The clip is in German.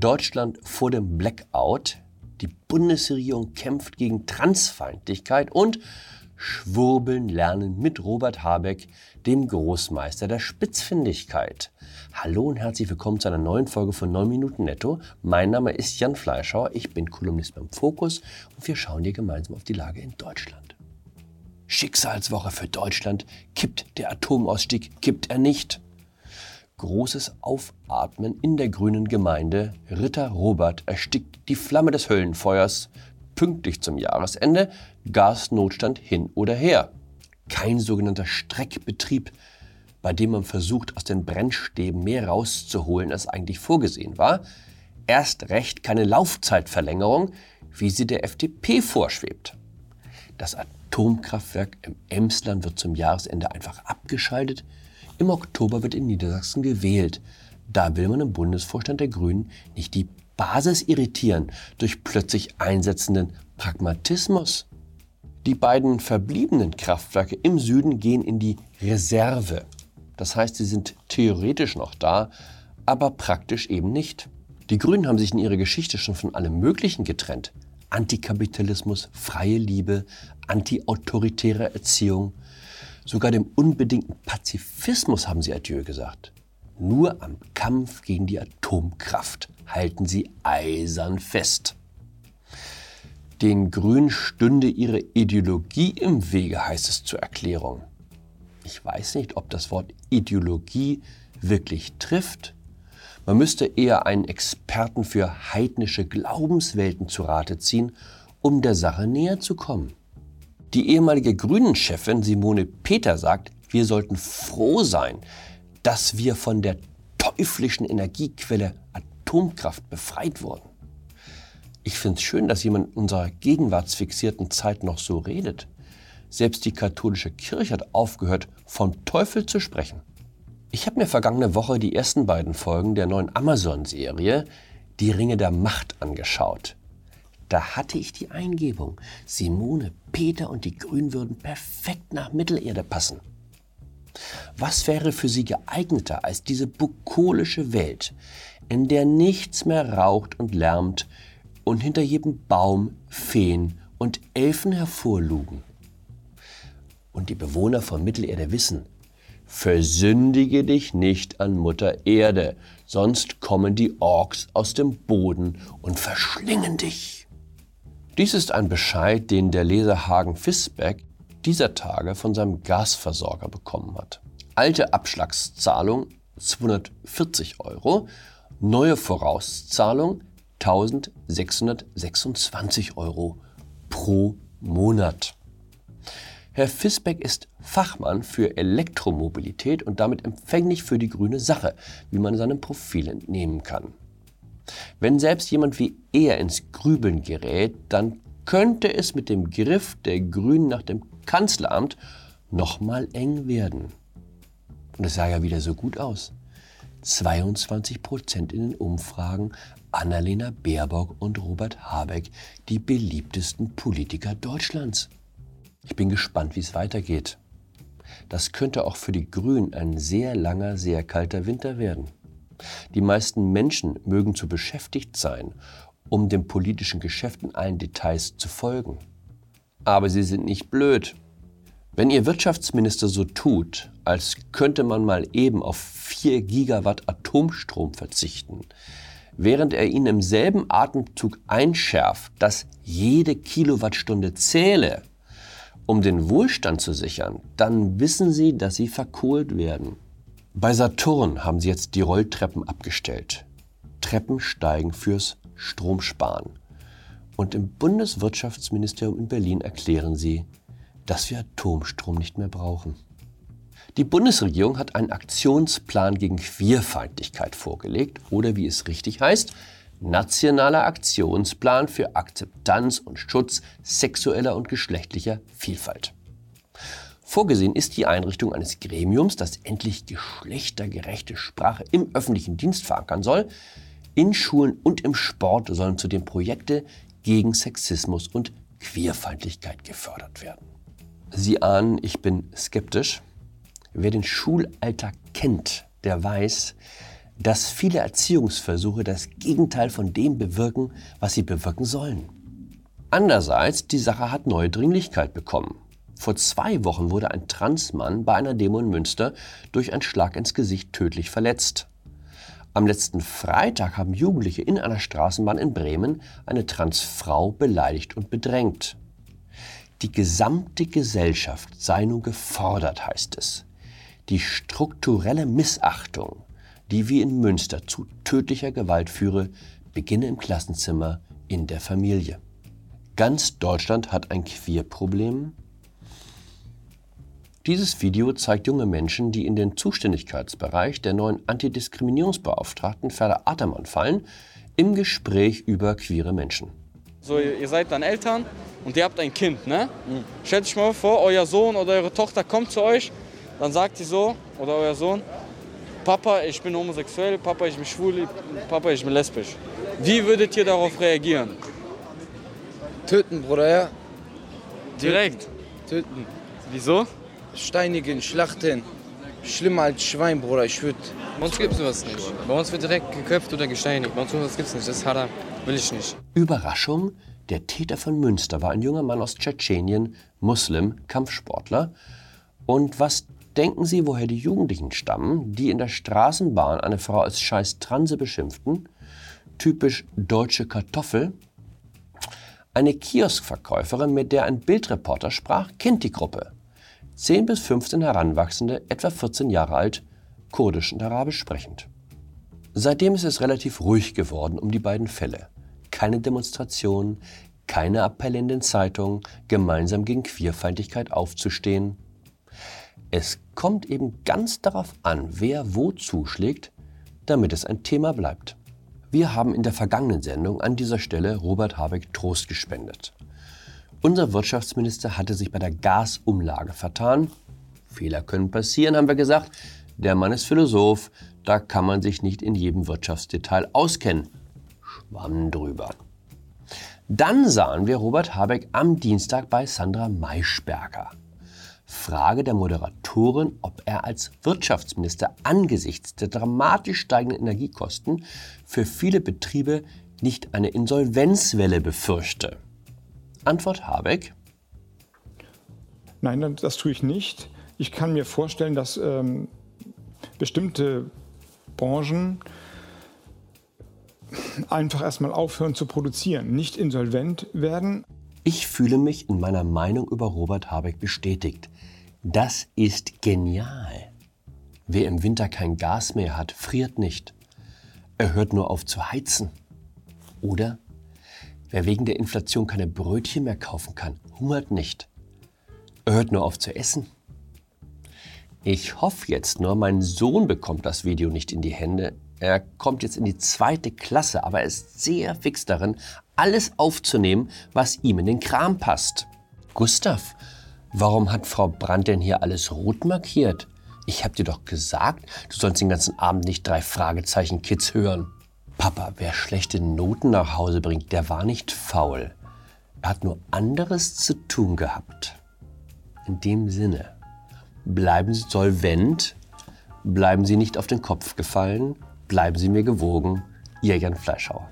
Deutschland vor dem Blackout, die Bundesregierung kämpft gegen Transfeindlichkeit und Schwurbeln lernen mit Robert Habeck, dem Großmeister der Spitzfindigkeit. Hallo und herzlich willkommen zu einer neuen Folge von 9 Minuten Netto. Mein Name ist Jan Fleischauer, ich bin Kolumnist beim Fokus und wir schauen hier gemeinsam auf die Lage in Deutschland. Schicksalswoche für Deutschland. Kippt der Atomausstieg, kippt er nicht? Großes Aufatmen in der grünen Gemeinde. Ritter Robert erstickt die Flamme des Höllenfeuers. Pünktlich zum Jahresende Gasnotstand hin oder her. Kein sogenannter Streckbetrieb, bei dem man versucht, aus den Brennstäben mehr rauszuholen, als eigentlich vorgesehen war. Erst recht keine Laufzeitverlängerung, wie sie der FDP vorschwebt. Das Atomkraftwerk im Emsland wird zum Jahresende einfach abgeschaltet. Im Oktober wird in Niedersachsen gewählt. Da will man im Bundesvorstand der Grünen nicht die Basis irritieren durch plötzlich einsetzenden Pragmatismus. Die beiden verbliebenen Kraftwerke im Süden gehen in die Reserve. Das heißt, sie sind theoretisch noch da, aber praktisch eben nicht. Die Grünen haben sich in ihrer Geschichte schon von allem Möglichen getrennt. Antikapitalismus, freie Liebe, antiautoritäre Erziehung. Sogar dem unbedingten Pazifismus haben sie Adieu gesagt. Nur am Kampf gegen die Atomkraft halten sie eisern fest. Den Grünen stünde ihre Ideologie im Wege, heißt es zur Erklärung. Ich weiß nicht, ob das Wort Ideologie wirklich trifft. Man müsste eher einen Experten für heidnische Glaubenswelten zu Rate ziehen, um der Sache näher zu kommen. Die ehemalige Grünen-Chefin Simone Peter sagt, wir sollten froh sein, dass wir von der teuflischen Energiequelle Atomkraft befreit wurden. Ich finde es schön, dass jemand in unserer gegenwartsfixierten Zeit noch so redet. Selbst die katholische Kirche hat aufgehört, vom Teufel zu sprechen. Ich habe mir vergangene Woche die ersten beiden Folgen der neuen Amazon-Serie Die Ringe der Macht angeschaut. Da hatte ich die Eingebung, Simone, Peter und die Grünen würden perfekt nach Mittelerde passen. Was wäre für sie geeigneter als diese bukolische Welt, in der nichts mehr raucht und lärmt und hinter jedem Baum Feen und Elfen hervorlugen? Und die Bewohner von Mittelerde wissen, versündige dich nicht an Mutter Erde, sonst kommen die Orks aus dem Boden und verschlingen dich. Dies ist ein Bescheid, den der Leser Hagen Fisbeck dieser Tage von seinem Gasversorger bekommen hat. Alte Abschlagszahlung 240 Euro, neue Vorauszahlung 1626 Euro pro Monat. Herr Fisbeck ist Fachmann für Elektromobilität und damit empfänglich für die grüne Sache, wie man seinem Profil entnehmen kann. Wenn selbst jemand wie er ins Grübeln gerät, dann könnte es mit dem Griff der Grünen nach dem Kanzleramt nochmal eng werden. Und es sah ja wieder so gut aus. 22 Prozent in den Umfragen, Annalena Baerbock und Robert Habeck, die beliebtesten Politiker Deutschlands. Ich bin gespannt, wie es weitergeht. Das könnte auch für die Grünen ein sehr langer, sehr kalter Winter werden. Die meisten Menschen mögen zu beschäftigt sein, um dem politischen Geschäft in allen Details zu folgen. Aber sie sind nicht blöd. Wenn Ihr Wirtschaftsminister so tut, als könnte man mal eben auf 4 Gigawatt Atomstrom verzichten, während er Ihnen im selben Atemzug einschärft, dass jede Kilowattstunde zähle, um den Wohlstand zu sichern, dann wissen Sie, dass Sie verkohlt werden. Bei Saturn haben sie jetzt die Rolltreppen abgestellt. Treppensteigen fürs Stromsparen. Und im Bundeswirtschaftsministerium in Berlin erklären sie, dass wir Atomstrom nicht mehr brauchen. Die Bundesregierung hat einen Aktionsplan gegen Queerfeindlichkeit vorgelegt oder wie es richtig heißt, Nationaler Aktionsplan für Akzeptanz und Schutz sexueller und geschlechtlicher Vielfalt. Vorgesehen ist die Einrichtung eines Gremiums, das endlich geschlechtergerechte Sprache im öffentlichen Dienst verankern soll. In Schulen und im Sport sollen zudem Projekte gegen Sexismus und Queerfeindlichkeit gefördert werden. Sie ahnen, ich bin skeptisch. Wer den Schulalltag kennt, der weiß, dass viele Erziehungsversuche das Gegenteil von dem bewirken, was sie bewirken sollen. Andererseits, die Sache hat neue Dringlichkeit bekommen. Vor zwei Wochen wurde ein Transmann bei einer Demo in Münster durch einen Schlag ins Gesicht tödlich verletzt. Am letzten Freitag haben Jugendliche in einer Straßenbahn in Bremen eine Transfrau beleidigt und bedrängt. Die gesamte Gesellschaft sei nun gefordert, heißt es. Die strukturelle Missachtung, die wie in Münster zu tödlicher Gewalt führe, beginne im Klassenzimmer in der Familie. Ganz Deutschland hat ein Queerproblem, dieses Video zeigt junge Menschen, die in den Zuständigkeitsbereich der neuen Antidiskriminierungsbeauftragten Ferda Atermann fallen, im Gespräch über queere Menschen. So, ihr seid dann Eltern und ihr habt ein Kind, ne? Mhm. Stellt euch mal vor, euer Sohn oder eure Tochter kommt zu euch, dann sagt sie so, oder euer Sohn, Papa, ich bin homosexuell, Papa, ich bin schwul, Papa, ich bin lesbisch. Wie würdet ihr darauf reagieren? Töten, Bruder, ja. Direkt? Töten. Wieso? Steinigen, schlachten. Schlimmer als Schwein, Bruder, ich würde. Bei uns gibt es sowas nicht. Bei uns wird direkt geköpft oder gesteinigt. Bei uns sowas gibt es nicht. Das ist Haram. Will ich nicht. Überraschung, der Täter von Münster war ein junger Mann aus Tschetschenien, Muslim, Kampfsportler. Und was denken Sie, woher die Jugendlichen stammen, die in der Straßenbahn eine Frau als scheiß Transe beschimpften? Typisch deutsche Kartoffel. Eine Kioskverkäuferin, mit der ein Bildreporter sprach, kennt die Gruppe. 10 bis 15 Heranwachsende, etwa 14 Jahre alt, kurdisch und arabisch sprechend. Seitdem ist es relativ ruhig geworden um die beiden Fälle. Keine Demonstrationen, keine Appelle in den Zeitungen, gemeinsam gegen Queerfeindlichkeit aufzustehen. Es kommt eben ganz darauf an, wer wo zuschlägt, damit es ein Thema bleibt. Wir haben in der vergangenen Sendung an dieser Stelle Robert Habeck Trost gespendet. Unser Wirtschaftsminister hatte sich bei der Gasumlage vertan. Fehler können passieren, haben wir gesagt. Der Mann ist Philosoph, da kann man sich nicht in jedem Wirtschaftsdetail auskennen. Schwamm drüber. Dann sahen wir Robert Habeck am Dienstag bei Sandra Maischberger. Frage der Moderatorin, ob er als Wirtschaftsminister angesichts der dramatisch steigenden Energiekosten für viele Betriebe nicht eine Insolvenzwelle befürchte. Antwort Habeck. Nein, das tue ich nicht. Ich kann mir vorstellen, dass ähm, bestimmte Branchen einfach erstmal aufhören zu produzieren, nicht insolvent werden. Ich fühle mich in meiner Meinung über Robert Habeck bestätigt. Das ist genial. Wer im Winter kein Gas mehr hat, friert nicht. Er hört nur auf zu heizen. Oder Wer wegen der Inflation keine Brötchen mehr kaufen kann, hungert nicht. Er hört nur auf zu essen. Ich hoffe jetzt nur, mein Sohn bekommt das Video nicht in die Hände. Er kommt jetzt in die zweite Klasse, aber er ist sehr fix darin, alles aufzunehmen, was ihm in den Kram passt. Gustav, warum hat Frau Brandt denn hier alles rot markiert? Ich hab dir doch gesagt, du sollst den ganzen Abend nicht drei Fragezeichen Kids hören. Papa, wer schlechte Noten nach Hause bringt, der war nicht faul. Er hat nur anderes zu tun gehabt. In dem Sinne, bleiben Sie solvent, bleiben Sie nicht auf den Kopf gefallen, bleiben Sie mir gewogen, Ihr Jan Fleischhauer.